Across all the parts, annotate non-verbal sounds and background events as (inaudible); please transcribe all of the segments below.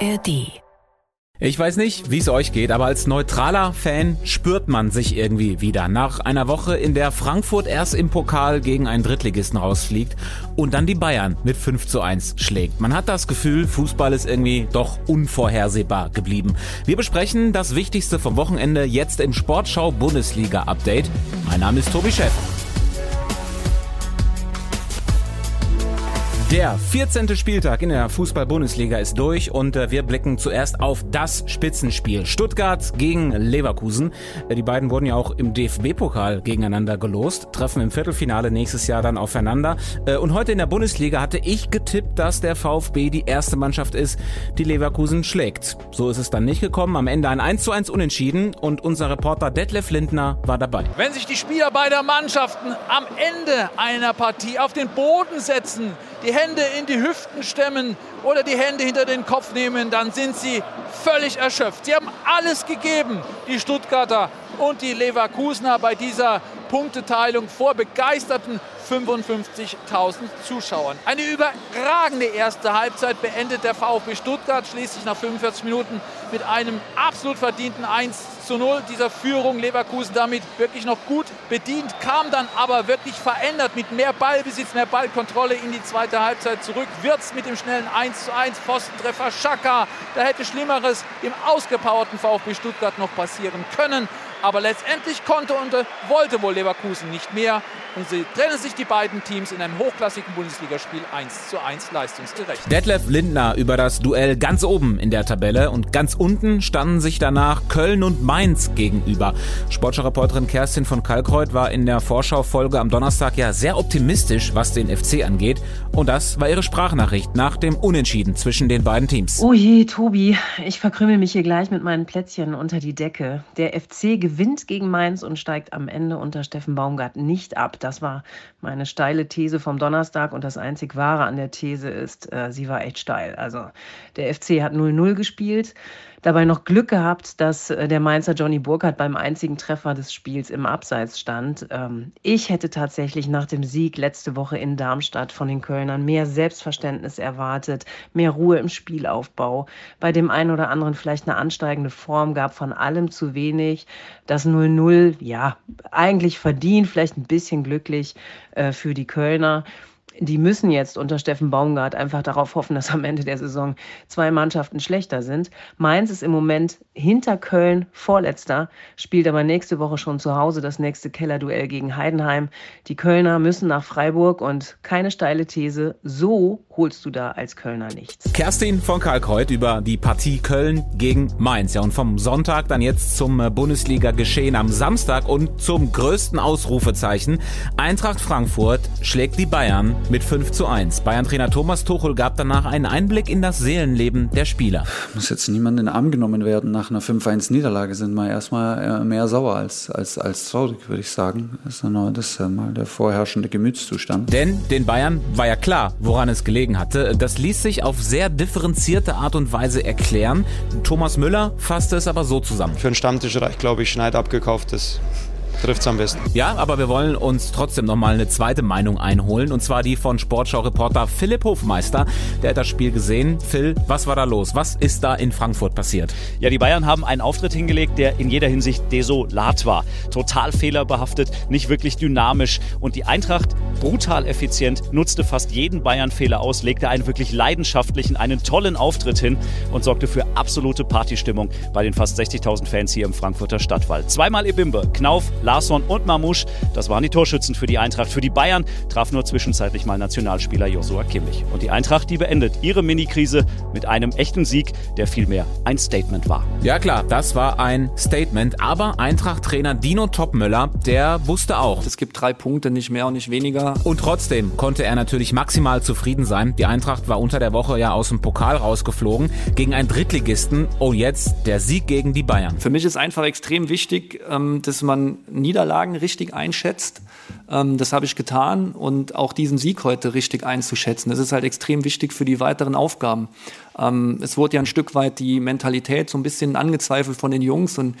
ARD ich weiß nicht, wie es euch geht, aber als neutraler Fan spürt man sich irgendwie wieder. Nach einer Woche, in der Frankfurt erst im Pokal gegen einen Drittligisten rausfliegt und dann die Bayern mit 5 zu 1 schlägt. Man hat das Gefühl, Fußball ist irgendwie doch unvorhersehbar geblieben. Wir besprechen das Wichtigste vom Wochenende jetzt im Sportschau Bundesliga Update. Mein Name ist Tobi Schäfer. Der 14. Spieltag in der Fußball-Bundesliga ist durch und äh, wir blicken zuerst auf das Spitzenspiel. Stuttgart gegen Leverkusen. Äh, die beiden wurden ja auch im DFB-Pokal gegeneinander gelost, treffen im Viertelfinale nächstes Jahr dann aufeinander. Äh, und heute in der Bundesliga hatte ich getippt, dass der VfB die erste Mannschaft ist, die Leverkusen schlägt. So ist es dann nicht gekommen. Am Ende ein 1 zu 1 Unentschieden und unser Reporter Detlef Lindner war dabei. Wenn sich die Spieler beider Mannschaften am Ende einer Partie auf den Boden setzen, die Hände in die Hüften stemmen oder die Hände hinter den Kopf nehmen, dann sind sie völlig erschöpft. Sie haben alles gegeben, die Stuttgarter und die Leverkusener bei dieser Punkteteilung vor begeisterten 55.000 Zuschauern. Eine überragende erste Halbzeit beendet der VfB Stuttgart schließlich nach 45 Minuten mit einem absolut verdienten 1 zu 0 dieser Führung. Leverkusen damit wirklich noch gut bedient, kam dann aber wirklich verändert mit mehr Ballbesitz, mehr Ballkontrolle in die zweite Halbzeit zurück. Wirtz mit dem schnellen 1 zu 1 Pfostentreffer Schaka. Da hätte Schlimmeres dem ausgepowerten VfB Stuttgart noch passieren können. Aber letztendlich konnte und wollte wohl Leverkusen nicht mehr. Und sie trennen sich die beiden Teams in einem hochklassigen Bundesligaspiel 1 zu 1 leistungsgerecht. Detlef Lindner über das Duell ganz oben in der Tabelle und ganz unten standen sich danach Köln und Mainz gegenüber. Sportschau-Reporterin Kerstin von Kalkreuth war in der Vorschau-Folge am Donnerstag ja sehr optimistisch, was den FC angeht. Und das war ihre Sprachnachricht nach dem Unentschieden zwischen den beiden Teams. Oh je, Tobi, ich verkrümel mich hier gleich mit meinen Plätzchen unter die Decke. Der FC gewinnt gegen Mainz und steigt am Ende unter Steffen Baumgart nicht ab. Das war meine steile These vom Donnerstag und das einzig Wahre an der These ist, äh, sie war echt steil. Also der FC hat 0-0 gespielt dabei noch Glück gehabt, dass äh, der Mainzer Johnny Burkhardt beim einzigen Treffer des Spiels im Abseits stand. Ähm, ich hätte tatsächlich nach dem Sieg letzte Woche in Darmstadt von den Kölnern mehr Selbstverständnis erwartet, mehr Ruhe im Spielaufbau. Bei dem einen oder anderen vielleicht eine ansteigende Form gab von allem zu wenig. Das 0-0, ja, eigentlich verdient, vielleicht ein bisschen glücklich äh, für die Kölner die müssen jetzt unter Steffen Baumgart einfach darauf hoffen, dass am Ende der Saison zwei Mannschaften schlechter sind. Mainz ist im Moment hinter Köln vorletzter, spielt aber nächste Woche schon zu Hause das nächste Kellerduell gegen Heidenheim. Die Kölner müssen nach Freiburg und keine steile These, so holst du da als Kölner nichts. Kerstin von Kalkreuth über die Partie Köln gegen Mainz. Ja, und vom Sonntag dann jetzt zum Bundesliga-Geschehen am Samstag und zum größten Ausrufezeichen. Eintracht Frankfurt schlägt die Bayern mit 5 zu 1. Bayern-Trainer Thomas Tuchel gab danach einen Einblick in das Seelenleben der Spieler. Muss jetzt niemand in den Arm genommen werden. Nach einer 5-1-Niederlage sind wir erstmal äh, mehr sauer als, als, als traurig, würde ich sagen. Das ist, nur, das ist mal der vorherrschende Gemütszustand. Denn den Bayern war ja klar, woran es gelegen hatte. Das ließ sich auf sehr differenzierte Art und Weise erklären. Thomas Müller fasste es aber so zusammen. Für einen Stammtisch reicht, glaube ich, Schneid abgekauftes trifft es am besten. Ja, aber wir wollen uns trotzdem nochmal eine zweite Meinung einholen und zwar die von Sportschau-Reporter Philipp Hofmeister. Der hat das Spiel gesehen. Phil, was war da los? Was ist da in Frankfurt passiert? Ja, die Bayern haben einen Auftritt hingelegt, der in jeder Hinsicht desolat war. Total fehlerbehaftet, nicht wirklich dynamisch und die Eintracht brutal effizient, nutzte fast jeden Bayern-Fehler aus, legte einen wirklich leidenschaftlichen, einen tollen Auftritt hin und sorgte für absolute Partystimmung bei den fast 60.000 Fans hier im Frankfurter Stadtwald. Zweimal Ebimbe, Knauf, Larsson und Mamouche, das waren die Torschützen für die Eintracht. Für die Bayern traf nur zwischenzeitlich mal Nationalspieler Josua Kimmich. Und die Eintracht, die beendet ihre Mini-Krise mit einem echten Sieg, der vielmehr ein Statement war. Ja klar, das war ein Statement, aber Eintracht-Trainer Dino Topmöller, der wusste auch. Es gibt drei Punkte, nicht mehr und nicht weniger. Und trotzdem konnte er natürlich maximal zufrieden sein. Die Eintracht war unter der Woche ja aus dem Pokal rausgeflogen gegen einen Drittligisten. Oh, jetzt der Sieg gegen die Bayern. Für mich ist einfach extrem wichtig, ähm, dass man Niederlagen richtig einschätzt. Ähm, das habe ich getan und auch diesen Sieg heute richtig einzuschätzen. Das ist halt extrem wichtig für die weiteren Aufgaben. Ähm, es wurde ja ein Stück weit die Mentalität so ein bisschen angezweifelt von den Jungs und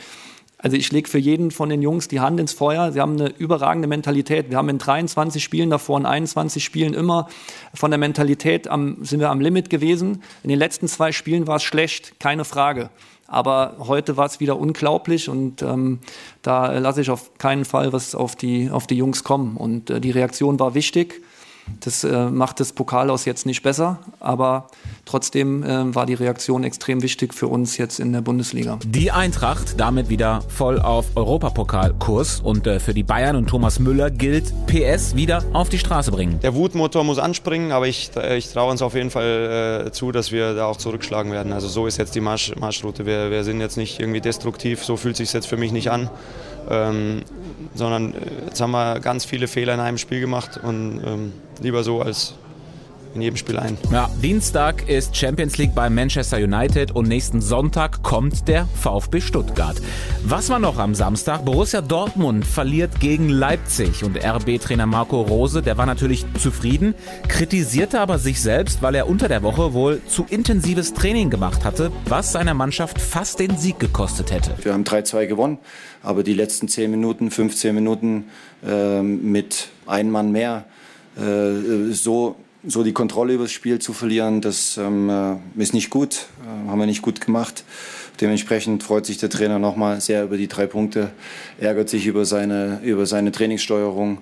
Also ich lege für jeden von den Jungs die Hand ins Feuer. Sie haben eine überragende Mentalität. Wir haben in 23 Spielen davor, in 21 Spielen immer von der Mentalität am, sind wir am Limit gewesen. In den letzten zwei Spielen war es schlecht, keine Frage. Aber heute war es wieder unglaublich und ähm, da lasse ich auf keinen Fall was auf die, auf die Jungs kommen. Und äh, die Reaktion war wichtig. Das äh, macht das Pokal aus jetzt nicht besser, aber trotzdem äh, war die Reaktion extrem wichtig für uns jetzt in der Bundesliga. Die Eintracht damit wieder voll auf Europapokalkurs und äh, für die Bayern und Thomas Müller gilt PS wieder auf die Straße bringen. Der Wutmotor muss anspringen, aber ich, ich traue uns auf jeden Fall äh, zu, dass wir da auch zurückschlagen werden. Also so ist jetzt die Marsch, Marschroute. Wir, wir sind jetzt nicht irgendwie destruktiv, so fühlt sich jetzt für mich nicht an. Ähm, sondern äh, jetzt haben wir ganz viele Fehler in einem Spiel gemacht und ähm, lieber so als in jedem Spiel ein. Ja, Dienstag ist Champions League bei Manchester United und nächsten Sonntag kommt der VfB Stuttgart. Was war noch am Samstag? Borussia Dortmund verliert gegen Leipzig und RB-Trainer Marco Rose, der war natürlich zufrieden, kritisierte aber sich selbst, weil er unter der Woche wohl zu intensives Training gemacht hatte, was seiner Mannschaft fast den Sieg gekostet hätte. Wir haben 3-2 gewonnen, aber die letzten 10 Minuten, 15 Minuten äh, mit einem Mann mehr äh, so so die Kontrolle über das Spiel zu verlieren, das ähm, äh, ist nicht gut, äh, haben wir nicht gut gemacht. Dementsprechend freut sich der Trainer nochmal sehr über die drei Punkte, ärgert sich über seine, über seine Trainingssteuerung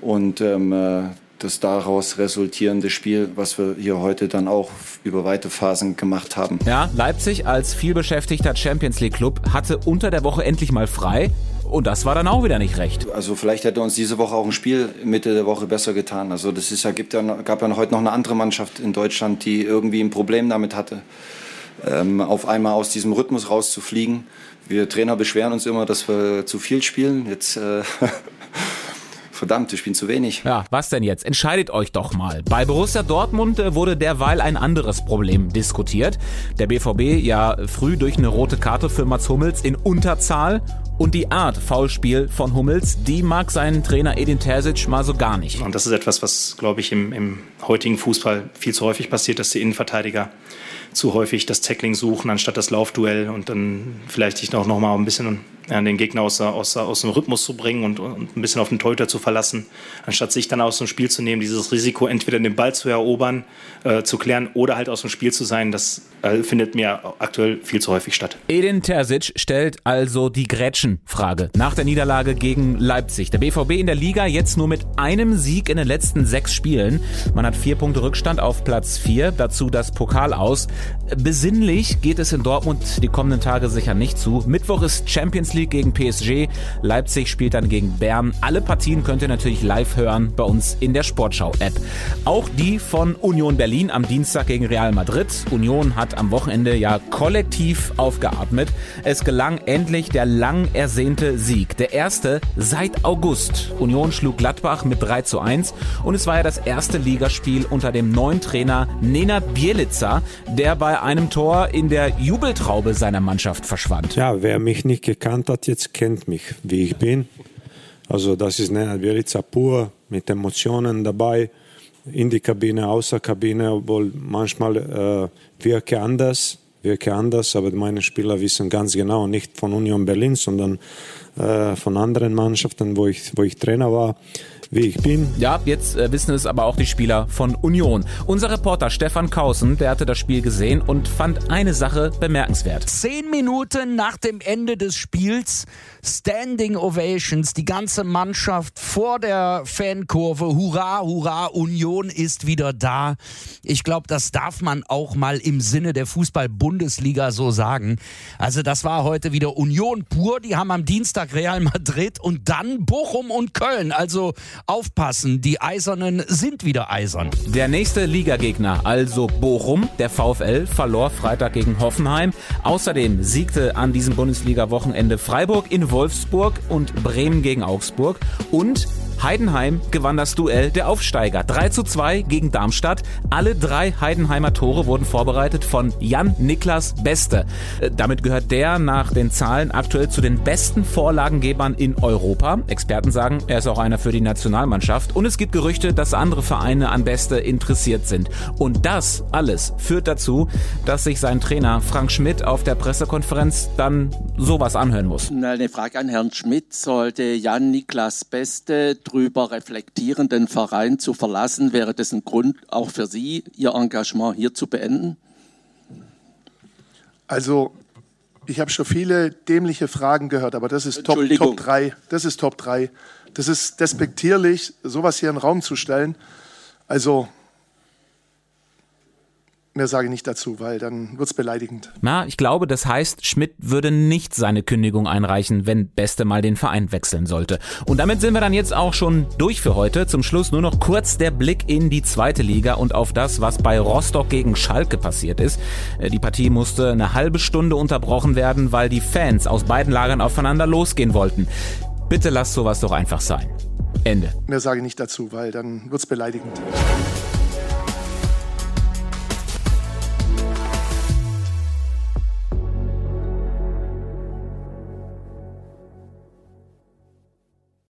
und ähm, äh, das daraus resultierende Spiel, was wir hier heute dann auch über weite Phasen gemacht haben. Ja, Leipzig als vielbeschäftigter Champions League Club hatte unter der Woche endlich mal frei. Und das war dann auch wieder nicht recht. Also vielleicht hätte uns diese Woche auch ein Spiel Mitte der Woche besser getan. Also das ist ja, gibt ja, gab ja heute noch eine andere Mannschaft in Deutschland, die irgendwie ein Problem damit hatte, ähm, auf einmal aus diesem Rhythmus rauszufliegen. Wir Trainer beschweren uns immer, dass wir zu viel spielen. Jetzt äh, (laughs) verdammt, wir spielen zu wenig. Ja, was denn jetzt? Entscheidet euch doch mal. Bei Borussia Dortmund äh, wurde derweil ein anderes Problem diskutiert. Der BVB ja früh durch eine rote Karte für Mats Hummels in Unterzahl und die Art Foulspiel von Hummels, die mag seinen Trainer Edin Terzic mal so gar nicht. Und das ist etwas, was, glaube ich, im, im heutigen Fußball viel zu häufig passiert, dass die Innenverteidiger zu häufig das Tackling suchen, anstatt das Laufduell und dann vielleicht sich auch noch mal ein bisschen ja, den Gegner aus, aus, aus dem Rhythmus zu bringen und, und ein bisschen auf den Torhüter zu verlassen, anstatt sich dann aus dem Spiel zu nehmen, dieses Risiko entweder den Ball zu erobern, äh, zu klären oder halt aus dem Spiel zu sein, das äh, findet mir aktuell viel zu häufig statt. Edin Terzic stellt also die Gretchen-Frage nach der Niederlage gegen Leipzig. Der BVB in der Liga jetzt nur mit einem Sieg in den letzten sechs Spielen. Man hat vier Punkte Rückstand auf Platz vier, dazu das Pokal aus. Besinnlich geht es in Dortmund die kommenden Tage sicher nicht zu. Mittwoch ist Champions League gegen PSG. Leipzig spielt dann gegen Bern. Alle Partien könnt ihr natürlich live hören bei uns in der Sportschau-App. Auch die von Union Berlin am Dienstag gegen Real Madrid. Union hat am Wochenende ja kollektiv aufgeatmet. Es gelang endlich der lang ersehnte Sieg. Der erste seit August. Union schlug Gladbach mit 3 zu 1 und es war ja das erste Ligaspiel unter dem neuen Trainer Nenad Bielica, der bei einem Tor in der Jubeltraube seiner Mannschaft verschwand. Ja, wer mich nicht gekannt hat, jetzt kennt mich, wie ich bin. Also das ist Nenad Bielica pur, mit Emotionen dabei, in die Kabine, außer Kabine, obwohl manchmal äh, wirke anders, wirke anders, aber meine Spieler wissen ganz genau, nicht von Union Berlin, sondern äh, von anderen Mannschaften, wo ich, wo ich Trainer war, wie ich bin. Ja, jetzt äh, wissen es aber auch die Spieler von Union. Unser Reporter Stefan Kausen, der hatte das Spiel gesehen und fand eine Sache bemerkenswert. Zehn Minuten nach dem Ende des Spiels, Standing Ovations, die ganze Mannschaft vor der Fankurve. Hurra, hurra, Union ist wieder da. Ich glaube, das darf man auch mal im Sinne der Fußball-Bundesliga so sagen. Also das war heute wieder Union pur. Die haben am Dienstag Real Madrid und dann Bochum und Köln. Also aufpassen, die Eisernen sind wieder eisern. Der nächste Ligagegner, also Bochum, der VfL, verlor Freitag gegen Hoffenheim. Außerdem siegte an diesem Bundesliga-Wochenende Freiburg in Wolfsburg und Bremen gegen Augsburg. Und Heidenheim gewann das Duell der Aufsteiger. 3 zu 2 gegen Darmstadt. Alle drei Heidenheimer Tore wurden vorbereitet von Jan Niklas Beste. Äh, damit gehört der nach den Zahlen aktuell zu den besten Vorlagengebern in Europa. Experten sagen, er ist auch einer für die Nationalmannschaft. Und es gibt Gerüchte, dass andere Vereine an Beste interessiert sind. Und das alles führt dazu, dass sich sein Trainer Frank Schmidt auf der Pressekonferenz dann sowas anhören muss. Eine Frage an Herrn Schmidt. Sollte Jan Niklas Beste drüber reflektieren, den Verein zu verlassen? Wäre das ein Grund auch für Sie, Ihr Engagement hier zu beenden? Also, ich habe schon viele dämliche Fragen gehört, aber das ist Top, Top 3. Das ist Top 3. Das ist despektierlich, sowas hier in den Raum zu stellen. Also, Mehr sage ich nicht dazu, weil dann wird es beleidigend. Na, ich glaube, das heißt, Schmidt würde nicht seine Kündigung einreichen, wenn Beste mal den Verein wechseln sollte. Und damit sind wir dann jetzt auch schon durch für heute. Zum Schluss nur noch kurz der Blick in die zweite Liga und auf das, was bei Rostock gegen Schalke passiert ist. Äh, die Partie musste eine halbe Stunde unterbrochen werden, weil die Fans aus beiden Lagern aufeinander losgehen wollten. Bitte lasst sowas doch einfach sein. Ende. Mehr sage ich nicht dazu, weil dann wird es beleidigend.